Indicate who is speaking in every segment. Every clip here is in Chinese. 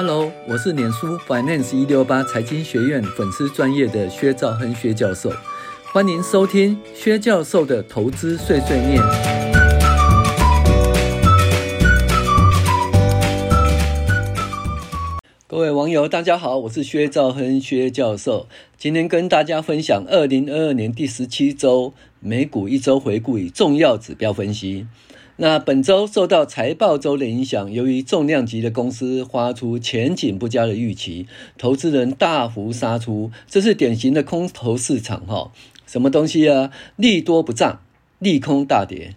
Speaker 1: Hello，我是脸书 Finance 一六八财经学院粉丝专业的薛兆亨薛教授，欢迎收听薛教授的投资碎碎念。各位网友，大家好，我是薛兆亨薛教授，今天跟大家分享二零二二年第十七周美股一周回顾与重要指标分析。那本周受到财报周的影响，由于重量级的公司发出前景不佳的预期，投资人大幅杀出，这是典型的空头市场哈。什么东西啊？利多不涨，利空大跌。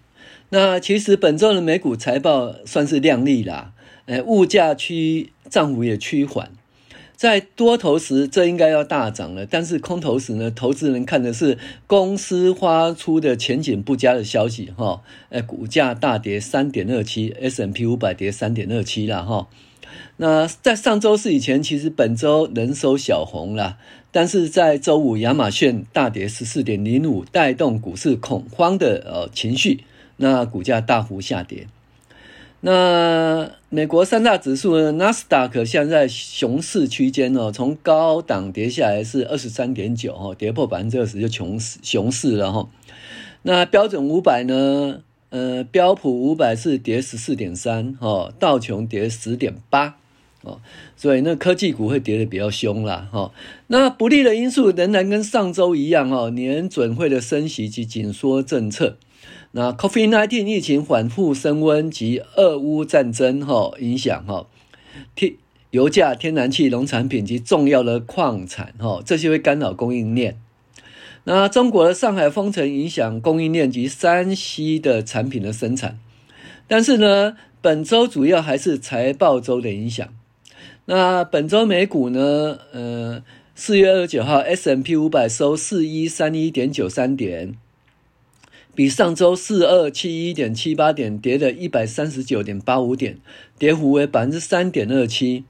Speaker 1: 那其实本周的美股财报算是亮丽啦，呃，物价趋涨幅也趋缓。在多头时，这应该要大涨了。但是空头时呢，投资人看的是公司发出的前景不佳的消息，哈，呃，股价大跌三点二七，S&P 五百跌三点二七了，哈。那在上周四以前，其实本周能收小红了，但是在周五亚马逊大跌十四点零五，带动股市恐慌的呃情绪，那股价大幅下跌。那美国三大指数呢？纳斯达克现在熊市区间哦，从高档跌下来是二十三点九哦，跌破百分之二十就熊市熊市了哈。那标准五百呢？呃，标普五百是跌十四点三哦，道琼跌十点八哦，所以那科技股会跌得比较凶啦哈。那不利的因素仍然跟上周一样哦，年准会的升息及紧缩政策。那 COVID-19 疫情反复升温及俄乌战争哈影响哈，天油价、天然气、农产品及重要的矿产哈，这些会干扰供应链。那中国的上海封城影响供应链及山西的产品的生产。但是呢，本周主要还是财报周的影响。那本周美股呢？呃，四月二十九号，S&P 五百收四一三一点九三点。比上周四二七一点七八点跌了一百三十九点八五点，跌幅为百分之三点二七。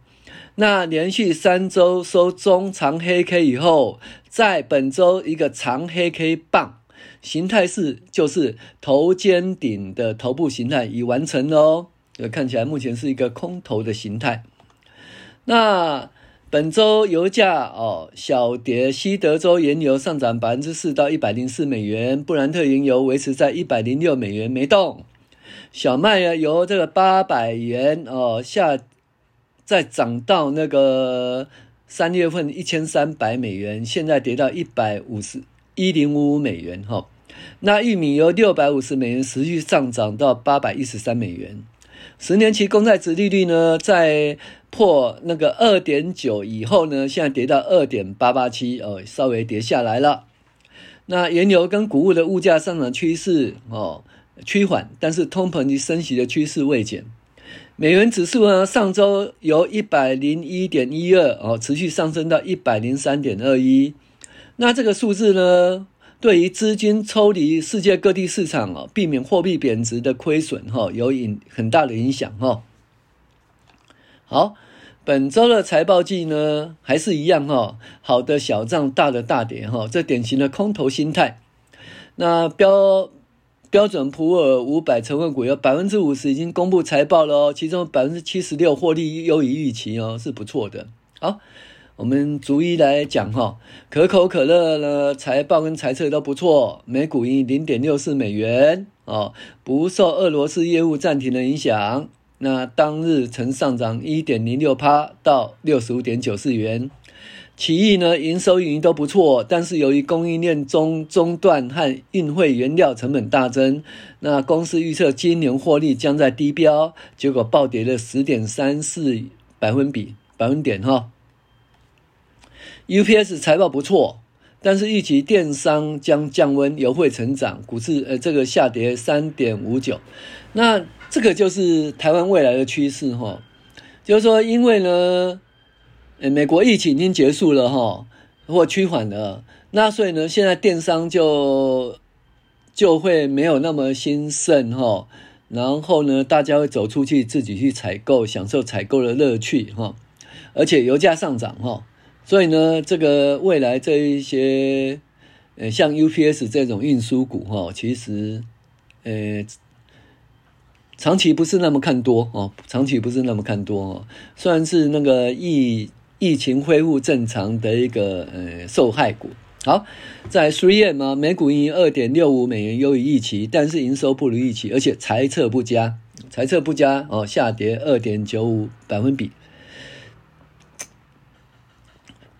Speaker 1: 那连续三周收中长黑 K 以后，在本周一个长黑 K 棒形态是就是头肩顶的头部形态已完成喽，看起来目前是一个空头的形态。那。本周油价哦小跌，西德州原油上涨百分之四到一百零四美元，布兰特原油维持在一百零六美元没动。小麦啊由这个八百元哦下再涨到那个三月份一千三百美元，现在跌到一百五十一零五五美元哈。那玉米由六百五十美元持续上涨到八百一十三美元。十年期公债殖利率呢在。破那个二点九以后呢，现在跌到二点八八七哦，稍微跌下来了。那原油跟谷物的物价上涨趋势哦趋缓，但是通膨及升息的趋势未减。美元指数呢，上周由一百零一点一二哦持续上升到一百零三点二一。那这个数字呢，对于资金抽离世界各地市场哦，避免货币贬值的亏损哈，有影很大的影响哈。好，本周的财报季呢，还是一样哈，好的小涨，大的大跌哈，这典型的空头心态。那标标准普尔五百成分股有百分之五十已经公布财报了哦，其中百分之七十六获利优于预期哦，是不错的。好，我们逐一来讲哈，可口可乐呢财报跟财测都不错，每股盈零点六四美元哦，不受俄罗斯业务暂停的影响。那当日曾上涨一点零六趴到六十五点九四元，奇异呢营收盈都不错，但是由于供应链中中断和运费原料成本大增，那公司预测今年获利将在低标，结果暴跌了十点三四百分比百分点哈。UPS 财报不错，但是预期电商将降温，油会成长，股市呃这个下跌三点五九，那。这个就是台湾未来的趋势哈，就是说，因为呢，美国疫情已经结束了哈，或趋缓了，那所以呢，现在电商就就会没有那么兴盛哈，然后呢，大家会走出去自己去采购，享受采购的乐趣哈，而且油价上涨哈，所以呢，这个未来这一些呃，像 UPS 这种运输股哈，其实呃。长期不是那么看多哦，长期不是那么看多哦，算是那个疫疫情恢复正常的一个呃受害股。好，在 3M 啊，每股盈二点六五美元，优于预期，但是营收不如预期，而且财测不佳，财测不佳哦，下跌二点九五百分比。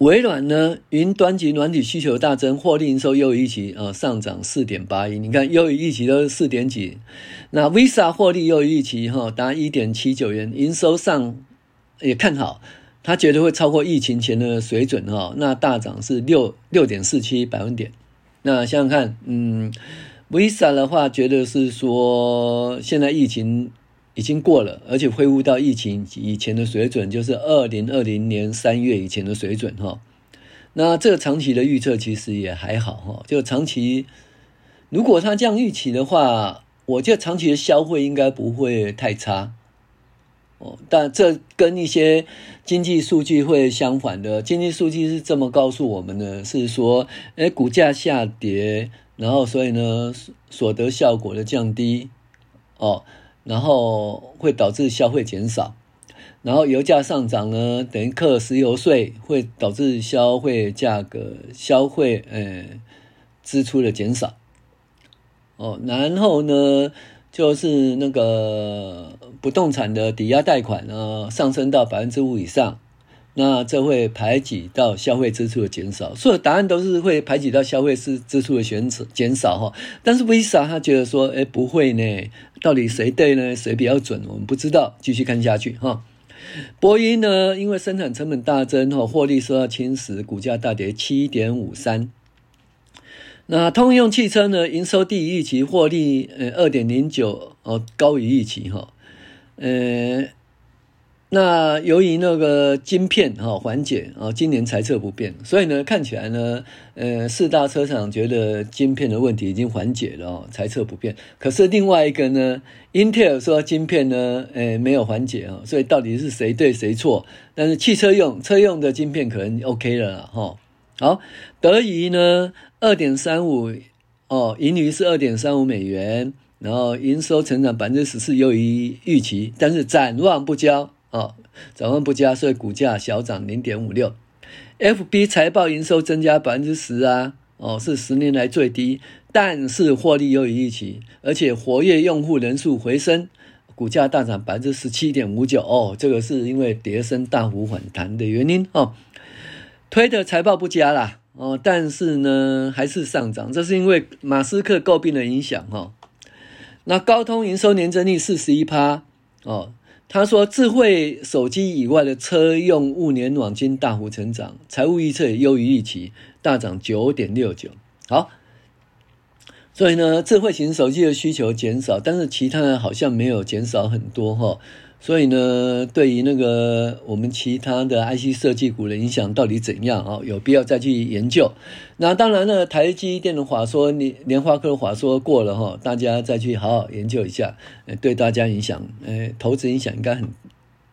Speaker 1: 微软呢，云端及软体需求大增，获利营收优于预期，啊，上涨四点八一。你看优于预期都是四点几。那 Visa 获利优于预期，哈，达一点七九元，营收上也看好，他觉得会超过疫情前的水准，哈，那大涨是六六点四七百分点。那想想看，嗯，Visa 的话，觉得是说现在疫情。已经过了，而且恢复到疫情以前的水准，就是二零二零年三月以前的水准哈。那这个长期的预测其实也还好哈，就长期如果他这样预期的话，我觉得长期的消费应该不会太差哦。但这跟一些经济数据会相反的，经济数据是这么告诉我们的，是说，哎，股价下跌，然后所以呢，所得效果的降低哦。然后会导致消费减少，然后油价上涨呢，等于课石油税会导致消费价格、消费呃支出的减少。哦，然后呢，就是那个不动产的抵押贷款呢上升到百分之五以上。那这会排挤到消费支出的减少，所有答案都是会排挤到消费支支出的减减少哈。但是 Visa 他觉得说，哎，不会呢，到底谁对呢？谁比较准？我们不知道，继续看下去哈。波音呢，因为生产成本大增哈，获利受到侵蚀，股价大跌七点五三。那通用汽车呢，营收低于预期，获利呃二点零九哦，高于预期哈，呃。那由于那个晶片哈缓解啊，今年财测不变，所以呢看起来呢，呃四大车厂觉得晶片的问题已经缓解了哦，财测不变。可是另外一个呢，英特尔说晶片呢，呃没有缓解啊，所以到底是谁对谁错？但是汽车用车用的晶片可能 OK 了哈。好，德仪呢二点三五哦，盈余是二点三五美元，然后营收成长百分之十四，优于预期，但是展望不佳。哦，展望不佳，所以股价小涨零点五六。FB 财报营收增加百分之十啊，哦，是十年来最低，但是获利优于预期，而且活跃用户人数回升，股价大涨百分之十七点五九。哦，这个是因为跌升大幅反弹的原因哦。推特财报不佳啦，哦，但是呢还是上涨，这是因为马斯克诟病的影响、哦。那高通营收年增率四十一趴哦。他说，智慧手机以外的车用物联网金大幅成长，财务预测也优于预期，大涨九点六九。好，所以呢，智慧型手机的需求减少，但是其他的好像没有减少很多哈。所以呢，对于那个我们其他的 IC 设计股的影响到底怎样啊？有必要再去研究。那当然呢，台积电的话说，你联发科的话说过了哈，大家再去好好研究一下，对大家影响，呃，投资影响应该很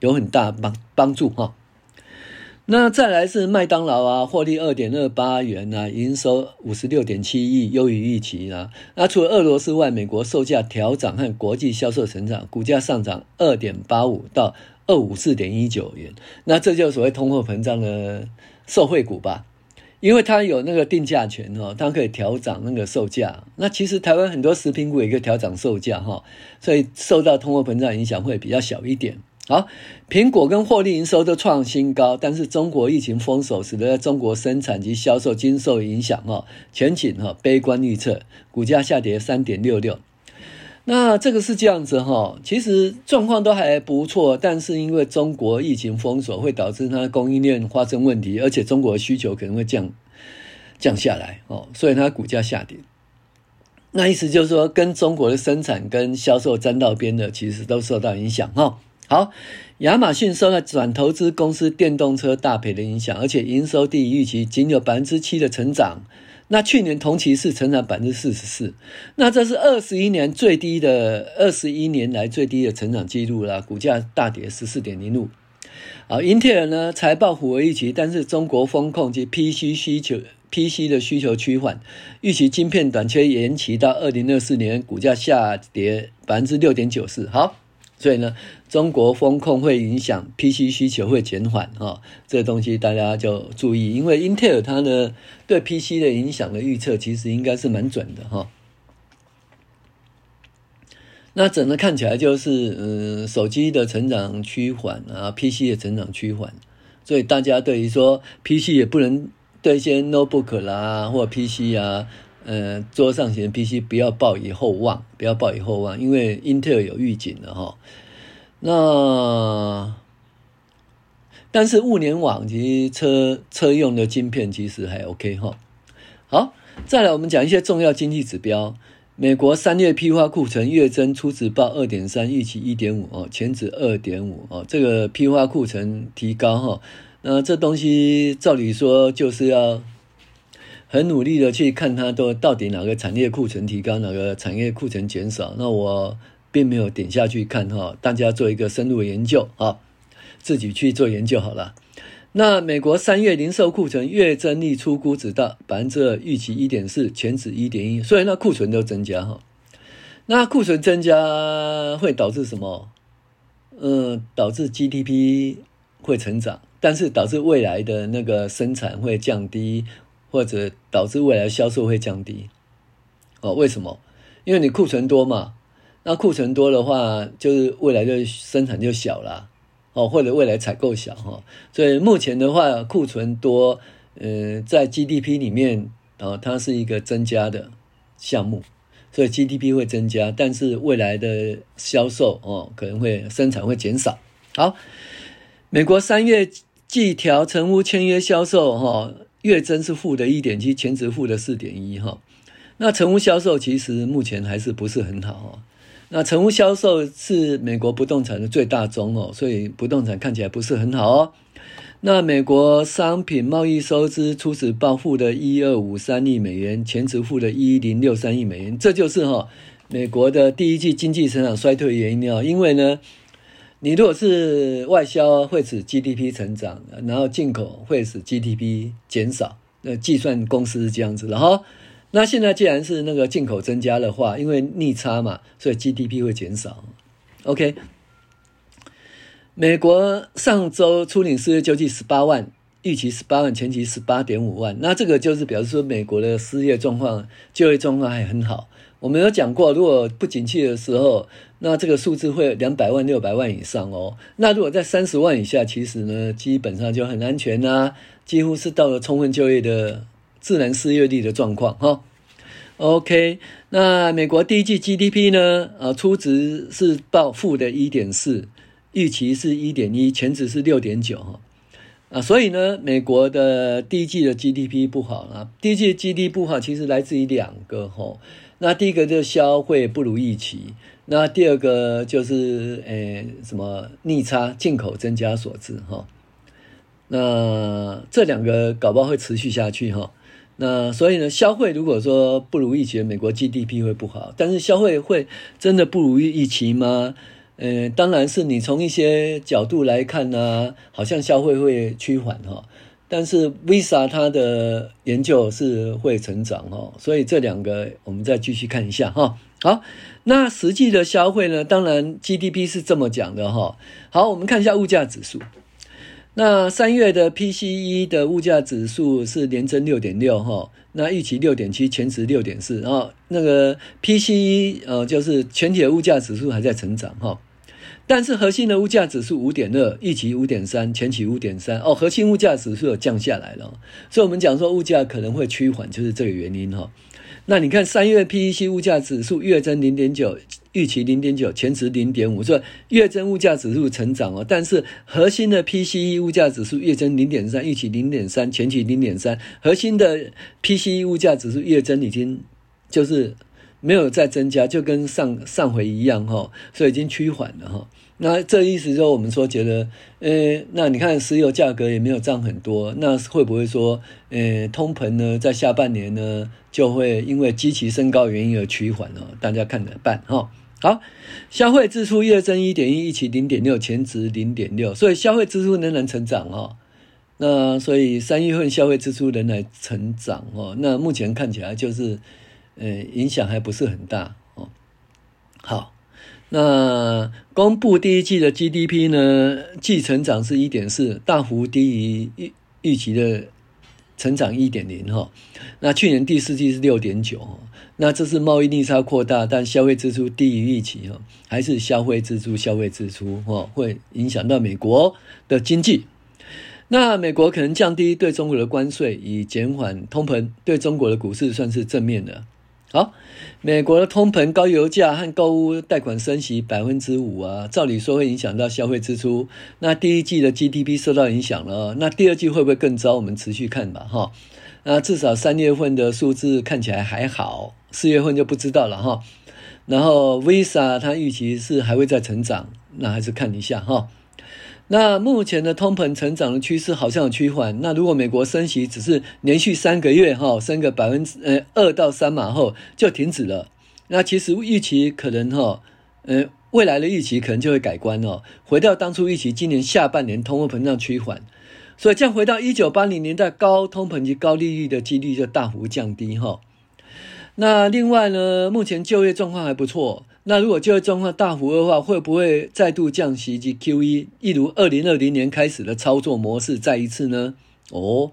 Speaker 1: 有很大帮帮助哈。那再来是麦当劳啊，获利二点二八元啊，营收五十六点七亿，优于预期啊。那除了俄罗斯外，美国售价调涨和国际销售成长，股价上涨二点八五到二五四点一九元。那这就是所谓通货膨胀的受惠股吧？因为它有那个定价权哦，它可以调涨那个售价。那其实台湾很多食品股也可以调涨售价哈，所以受到通货膨胀影响会比较小一点。好，苹果跟获利营收都创新高，但是中国疫情封锁使得中国生产及销售经受影响哦，前景哈悲观预测，股价下跌三点六六。那这个是这样子哈，其实状况都还不错，但是因为中国疫情封锁会导致它的供应链发生问题，而且中国的需求可能会降降下来哦，所以它股价下跌。那意思就是说，跟中国的生产跟销售沾到边的，其实都受到影响哈。好，亚马逊受到转投资公司电动车大赔的影响，而且营收低于预期，仅有百分之七的成长。那去年同期是成长百分之四十四，那这是二十一年最低的，二十一年来最低的成长记录了，股价大跌十四点零五。啊，英特尔呢财报符合预期，但是中国风控及 PC 需求 PC 的需求趋缓，预期晶片短缺延期到二零二四年，股价下跌百分之六点九四。好，所以呢，中国风控会影响 PC 需求会减缓哈、哦，这东西大家就注意，因为英特尔它呢对 PC 的影响的预测其实应该是蛮准的哈。那整个看起来就是，嗯、手机的成长趋缓啊，PC 的成长趋缓，所以大家对于说 PC 也不能对一些 notebook 啦或 PC 啊，呃，桌上型 PC 不要抱以厚望，不要抱以厚望，因为英特尔有预警的哈。那但是物联网及车车用的晶片其实还 OK 哈。好，再来我们讲一些重要经济指标。美国三月批发库存月增初值报二点三，预期一点五哦，前值二点五哦，这个批发库存提高哈，那这东西照理说就是要很努力的去看它都到底哪个产业库存提高，哪个产业库存减少。那我并没有点下去看哈，大家做一个深入研究啊，自己去做研究好了。那美国三月零售库存月增率出估值到百分之二，预期一点四，前值一点一，所以那库存都增加哈。那库存增加会导致什么？嗯，导致 GDP 会成长，但是导致未来的那个生产会降低，或者导致未来销售会降低。哦，为什么？因为你库存多嘛，那库存多的话，就是未来的生产就小了。哦，或者未来采购小哈，所以目前的话库存多，呃，在 GDP 里面哦，它是一个增加的项目，所以 GDP 会增加，但是未来的销售哦，可能会生产会减少。好，美国三月季调成屋签约销售哈，月增是负的一点七，前值负的四点一哈，那成屋销售其实目前还是不是很好哈。那成屋销售是美国不动产的最大宗哦，所以不动产看起来不是很好哦。那美国商品贸易收支初始报负的一二五三亿美元，前值负的一零六三亿美元，这就是哈美国的第一季经济成长衰退原因哦。因为呢，你如果是外销会使 GDP 成长，然后进口会使 GDP 减少，那计算公式是这样子的哈。那现在既然是那个进口增加的话，因为逆差嘛，所以 GDP 会减少。OK，美国上周初领失业救济十八万，预期十八万，前期十八点五万。那这个就是表示说美国的失业状况、就业状况还很好。我们有讲过，如果不景气的时候，那这个数字会两百万、六百万以上哦。那如果在三十万以下，其实呢，基本上就很安全呐、啊，几乎是到了充分就业的。自然失业率的状况哈，OK，那美国第一季 GDP 呢？啊，初值是报负的一点四，预期是一点一，前值是六点九哈，啊，所以呢，美国的第一季的 GDP 不好啊，第一季 GDP 不好，其实来自于两个哈，那第一个就是消费不如预期，那第二个就是诶什么逆差进口增加所致哈，那这两个搞不好会持续下去哈。那所以呢，消费如果说不如预期，美国 GDP 会不好。但是消费会真的不如预期吗？呃，当然是你从一些角度来看呢，好像消费会趋缓哈。但是 Visa 它的研究是会成长哈，所以这两个我们再继续看一下哈。好，那实际的消费呢？当然 GDP 是这么讲的哈。好，我们看一下物价指数。那三月的 PCE 的物价指数是年增六点六哈，那预期六点七，前值六点四，然后那个 PCE 呃就是全体的物价指数还在成长哈，但是核心的物价指数五点二，预期五点三，前期五点三哦，核心物价指数有降下来了，所以我们讲说物价可能会趋缓，就是这个原因哈。那你看三月 PEC 物价指数月增零点九。预期零点九，前值零点五，所以月增物价指数成长哦，但是核心的 PCE 物价指数月增零点三，预期零点三，前期零点三，核心的 PCE 物价指数月增已经就是没有再增加，就跟上上回一样哈，所以已经趋缓了哈。那这意思说，我们说觉得，呃，那你看石油价格也没有涨很多，那会不会说，呃，通膨呢，在下半年呢，就会因为基期升高原因而趋缓哦？大家看怎么办哈？好，消费支出月增一点一，一起零点六，前值零点六，所以消费支出仍然成长哈。那所以三月份消费支出仍然成长哦，那目前看起来就是，呃，影响还不是很大哦。好，那公布第一季的 GDP 呢，季成长是一点四，大幅低于预预期的成长一点零哈。那去年第四季是六点九，那这是贸易逆差扩大，但消费支出低于预期哈，还是消费支出消费支出哈，会影响到美国的经济。那美国可能降低对中国的关税，以减缓通膨，对中国的股市算是正面的。好，美国的通膨、高油价和购屋贷款升息百分之五啊，照理说会影响到消费支出。那第一季的 GDP 受到影响了，那第二季会不会更糟？我们持续看吧，哈。那至少三月份的数字看起来还好，四月份就不知道了哈。然后 Visa 它预期是还会再成长，那还是看一下哈。那目前的通膨成长的趋势好像有趋缓。那如果美国升息只是连续三个月哈升个百分之呃二到三码后就停止了，那其实预期可能哈呃未来的预期可能就会改观哦，回到当初预期今年下半年通货膨胀趋缓，所以这样回到一九八零年代高通膨及高利率的几率就大幅降低哈。那另外呢，目前就业状况还不错。那如果就业状况大幅恶化，会不会再度降息及 QE，一如二零二零年开始的操作模式再一次呢？哦，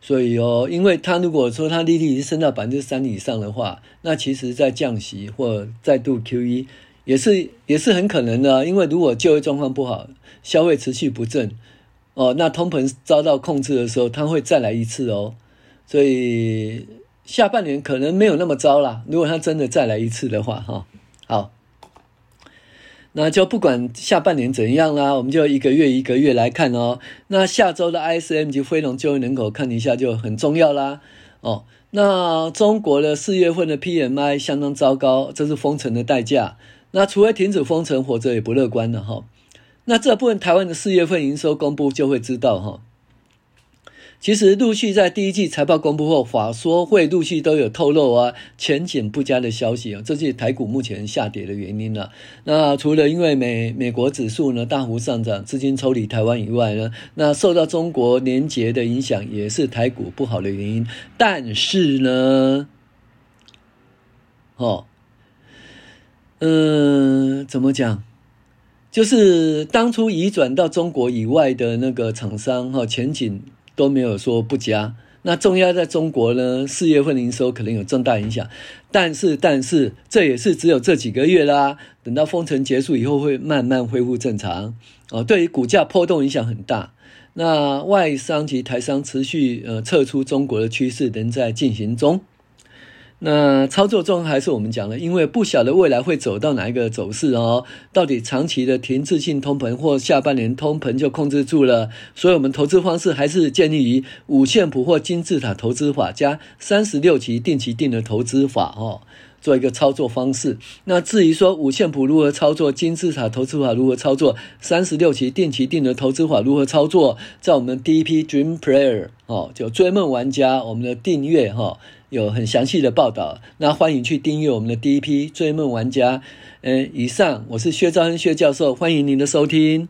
Speaker 1: 所以哦，因为他如果说他利率已经升到百分之三以上的话，那其实在降息或再度 QE 也是也是很可能的。因为如果就业状况不好，消费持续不振，哦，那通膨遭到控制的时候，他会再来一次哦。所以下半年可能没有那么糟啦。如果他真的再来一次的话，哈。好，那就不管下半年怎样啦，我们就一个月一个月来看哦。那下周的 ISM 及非农就业人口看一下就很重要啦。哦，那中国的四月份的 PMI 相当糟糕，这是封城的代价。那除非停止封城，否则也不乐观了哈。那这部分台湾的四月份营收公布就会知道哈。其实陆续在第一季财报公布后，法说会陆续都有透露啊，前景不佳的消息啊，这是台股目前下跌的原因了。那除了因为美美国指数呢大幅上涨，资金抽离台湾以外呢，那受到中国年节的影响，也是台股不好的原因。但是呢，哦，嗯，怎么讲？就是当初移转到中国以外的那个厂商哈，前景。都没有说不佳，那重压在中国呢，四月份营收可能有重大影响，但是但是这也是只有这几个月啦，等到封城结束以后会慢慢恢复正常哦。对于股价波动影响很大，那外商及台商持续呃撤出中国的趋势仍在进行中。那操作中还是我们讲的，因为不晓得未来会走到哪一个走势哦，到底长期的停滞性通膨或下半年通膨就控制住了，所以我们投资方式还是建立于五线谱或金字塔投资法加三十六期定期定额投资法哦，做一个操作方式。那至于说五线谱如何操作，金字塔投资法如何操作，三十六期定期定额投资法如何操作，在我们第一批 Dream Player 哦，就追梦玩家我们的订阅哈。有很详细的报道，那欢迎去订阅我们的第一批追梦玩家。嗯，以上我是薛兆恩薛教授，欢迎您的收听。